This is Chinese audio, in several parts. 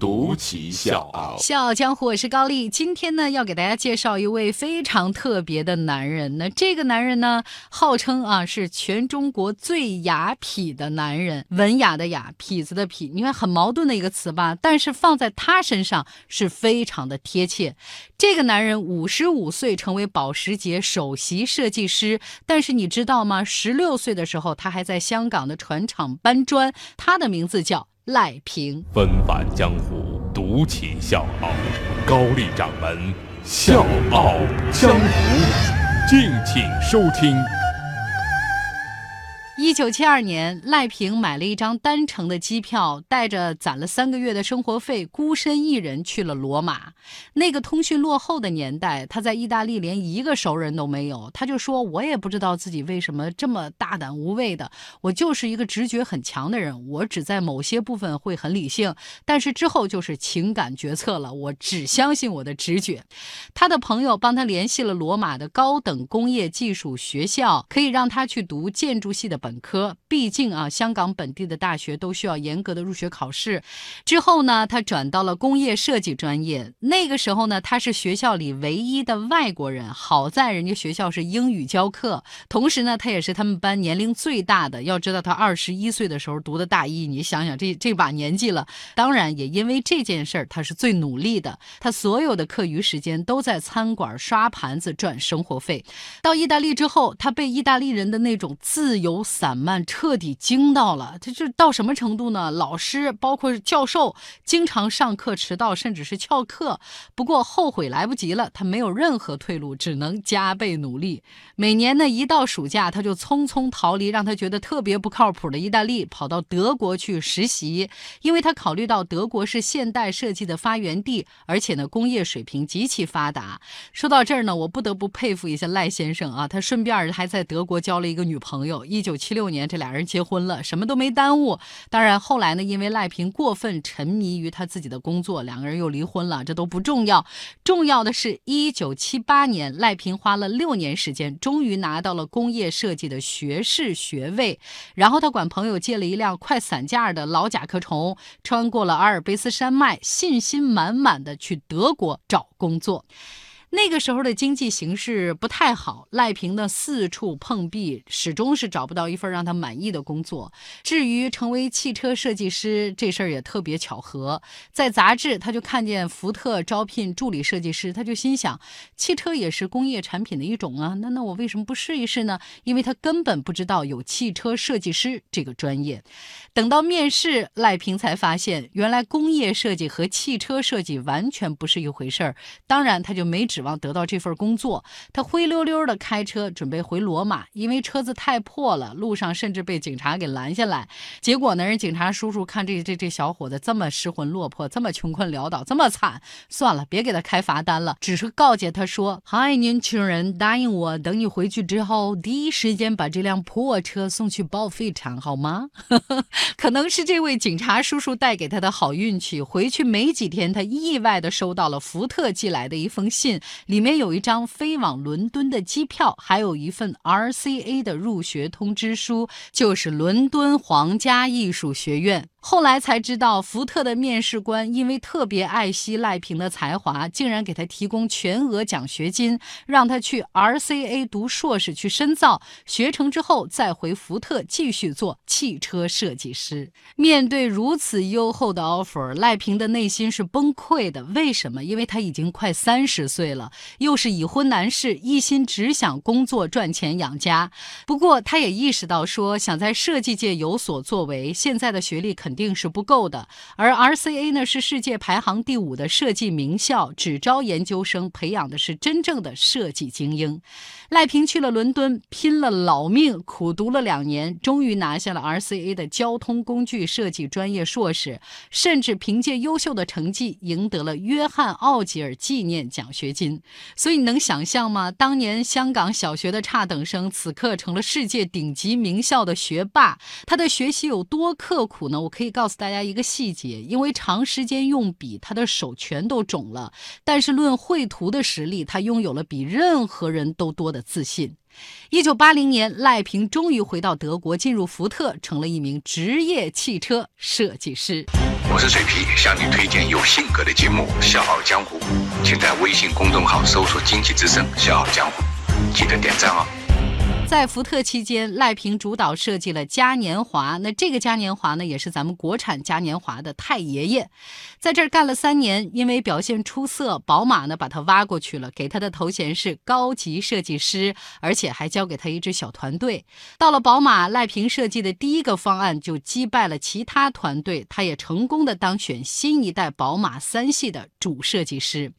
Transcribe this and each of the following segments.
独骑笑傲。笑傲江湖，我是高丽。今天呢，要给大家介绍一位非常特别的男人。那这个男人呢，号称啊是全中国最雅痞的男人，文雅的雅，痞子的痞。你看很矛盾的一个词吧，但是放在他身上是非常的贴切。这个男人五十五岁成为保时捷首席设计师，但是你知道吗？十六岁的时候，他还在香港的船厂搬砖。他的名字叫赖平。纷返江湖，独起笑傲。高丽掌门笑傲江湖，敬请收听。一九七二年，赖平买了一张单程的机票，带着攒了三个月的生活费，孤身一人去了罗马。那个通讯落后的年代，他在意大利连一个熟人都没有。他就说：“我也不知道自己为什么这么大胆无畏的，我就是一个直觉很强的人。我只在某些部分会很理性，但是之后就是情感决策了。我只相信我的直觉。”他的朋友帮他联系了罗马的高等工业技术学校，可以让他去读建筑系的本。本科，毕竟啊，香港本地的大学都需要严格的入学考试。之后呢，他转到了工业设计专业。那个时候呢，他是学校里唯一的外国人。好在人家学校是英语教课，同时呢，他也是他们班年龄最大的。要知道，他二十一岁的时候读的大一，你想想这这把年纪了。当然，也因为这件事儿，他是最努力的。他所有的课余时间都在餐馆刷盘子赚生活费。到意大利之后，他被意大利人的那种自由。散漫彻底惊到了，他这到什么程度呢？老师包括教授经常上课迟到，甚至是翘课。不过后悔来不及了，他没有任何退路，只能加倍努力。每年呢，一到暑假，他就匆匆逃离让他觉得特别不靠谱的意大利，跑到德国去实习。因为他考虑到德国是现代设计的发源地，而且呢，工业水平极其发达。说到这儿呢，我不得不佩服一下赖先生啊，他顺便还在德国交了一个女朋友。一九七。六年，这俩人结婚了，什么都没耽误。当然，后来呢，因为赖平过分沉迷于他自己的工作，两个人又离婚了。这都不重要，重要的是，一九七八年，赖平花了六年时间，终于拿到了工业设计的学士学位。然后他管朋友借了一辆快散架的老甲壳虫，穿过了阿尔卑斯山脉，信心满满的去德国找工作。那个时候的经济形势不太好，赖平呢四处碰壁，始终是找不到一份让他满意的工作。至于成为汽车设计师这事儿也特别巧合，在杂志他就看见福特招聘助理设计师，他就心想，汽车也是工业产品的一种啊，那那我为什么不试一试呢？因为他根本不知道有汽车设计师这个专业。等到面试，赖平才发现，原来工业设计和汽车设计完全不是一回事儿。当然，他就没指指望得到这份工作。他灰溜溜的开车准备回罗马，因为车子太破了，路上甚至被警察给拦下来。结果呢，人警察叔叔看这这这小伙子这么失魂落魄，这么穷困潦倒，这么惨，算了，别给他开罚单了，只是告诫他说：“嗨，年轻人，答应我，等你回去之后，第一时间把这辆破车送去报废厂，好吗？” 可能是这位警察叔叔带给他的好运气。回去没几天，他意外的收到了福特寄来的一封信，里面有一张飞往伦敦的机票，还有一份 RCA 的入学通知书，就是伦敦皇家艺术学院。后来才知道，福特的面试官因为特别爱惜赖平的才华，竟然给他提供全额奖学金，让他去 RCA 读硕士去深造，学成之后再回福特继续做汽车设计师。面对如此优厚的 offer，赖平的内心是崩溃的。为什么？因为他已经快三十岁了，又是已婚男士，一心只想工作赚钱养家。不过，他也意识到说，想在设计界有所作为，现在的学历肯。肯定是不够的，而 RCA 呢是世界排行第五的设计名校，只招研究生，培养的是真正的设计精英。赖平去了伦敦，拼了老命，苦读了两年，终于拿下了 RCA 的交通工具设计专业硕士，甚至凭借优秀的成绩赢得了约翰奥吉尔纪念奖学金。所以你能想象吗？当年香港小学的差等生，此刻成了世界顶级名校的学霸，他的学习有多刻苦呢？我可。可以告诉大家一个细节，因为长时间用笔，他的手全都肿了。但是论绘图的实力，他拥有了比任何人都多的自信。一九八零年，赖平终于回到德国，进入福特，成了一名职业汽车设计师。我是水皮，向你推荐有性格的节目《笑傲江湖》，请在微信公众号搜索“经济之声笑傲江湖”，记得点赞哦。在福特期间，赖平主导设计了嘉年华。那这个嘉年华呢，也是咱们国产嘉年华的太爷爷，在这儿干了三年。因为表现出色，宝马呢把他挖过去了，给他的头衔是高级设计师，而且还交给他一支小团队。到了宝马，赖平设计的第一个方案就击败了其他团队，他也成功的当选新一代宝马三系的主设计师。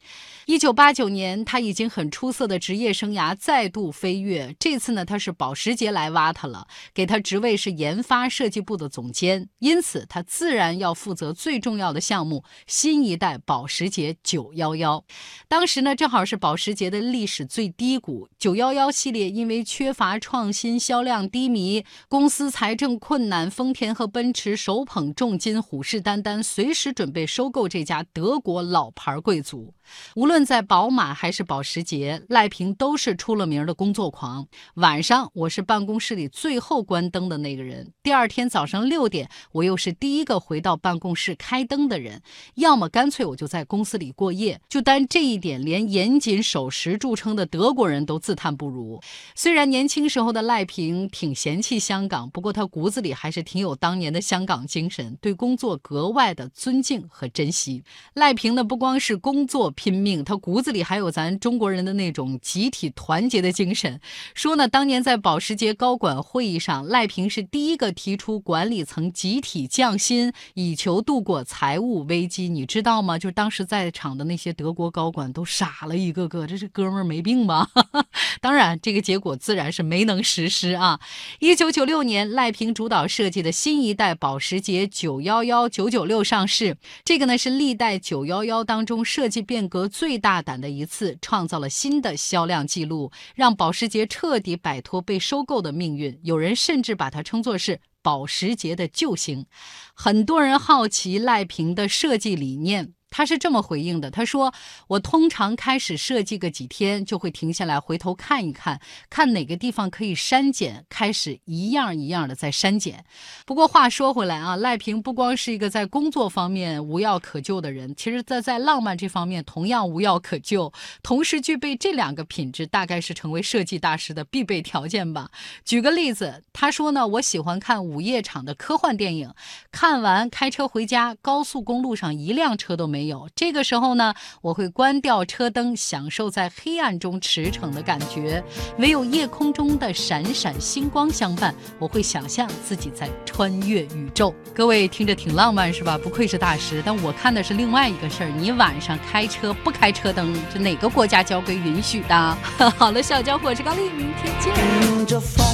一九八九年，他已经很出色的职业生涯再度飞跃。这次呢，他是保时捷来挖他了，给他职位是研发设计部的总监，因此他自然要负责最重要的项目——新一代保时捷911。当时呢，正好是保时捷的历史最低谷，911系列因为缺乏创新，销量低迷，公司财政困难，丰田和奔驰手捧重金，虎视眈眈，随时准备收购这家德国老牌贵族。无论在宝马还是保时捷，赖平都是出了名的工作狂。晚上我是办公室里最后关灯的那个人，第二天早上六点我又是第一个回到办公室开灯的人。要么干脆我就在公司里过夜。就单这一点，连严谨守时著称的德国人都自叹不如。虽然年轻时候的赖平挺嫌弃香港，不过他骨子里还是挺有当年的香港精神，对工作格外的尊敬和珍惜。赖平呢，不光是工作。拼命，他骨子里还有咱中国人的那种集体团结的精神。说呢，当年在保时捷高管会议上，赖平是第一个提出管理层集体降薪，以求度过财务危机。你知道吗？就是当时在场的那些德国高管都傻了，一个个，这是哥们儿没病吧？当然，这个结果自然是没能实施啊。一九九六年，赖平主导设计的新一代保时捷九幺幺、九九六上市，这个呢是历代九幺幺当中设计变。革最大胆的一次，创造了新的销量记录，让保时捷彻底摆脱被收购的命运。有人甚至把它称作是保时捷的救星。很多人好奇赖平的设计理念。他是这么回应的：“他说，我通常开始设计个几天，就会停下来回头看一看，看哪个地方可以删减，开始一样一样的在删减。不过话说回来啊，赖平不光是一个在工作方面无药可救的人，其实在在浪漫这方面同样无药可救。同时具备这两个品质，大概是成为设计大师的必备条件吧。举个例子，他说呢，我喜欢看午夜场的科幻电影，看完开车回家，高速公路上一辆车都没。”没有，这个时候呢，我会关掉车灯，享受在黑暗中驰骋的感觉。唯有夜空中的闪闪星光相伴，我会想象自己在穿越宇宙。各位听着挺浪漫是吧？不愧是大师。但我看的是另外一个事儿，你晚上开车不开车灯，是哪个国家交规允许的？好了，小家伙，我是高丽，明天见。迎着风，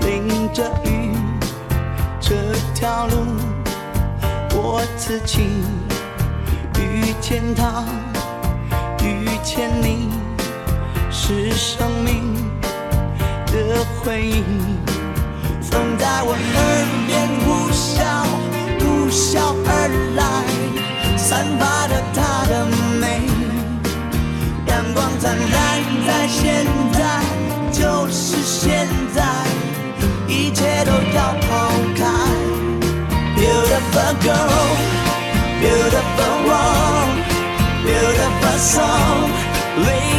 淋着雨，这条路我自己。遇见他，遇见你，是生命的回忆。风在我耳边呼啸，呼啸而来，散发着它的美。阳光灿烂在现在，就是现在，一切都要抛开。Beautiful girl。beautiful world, beautiful song.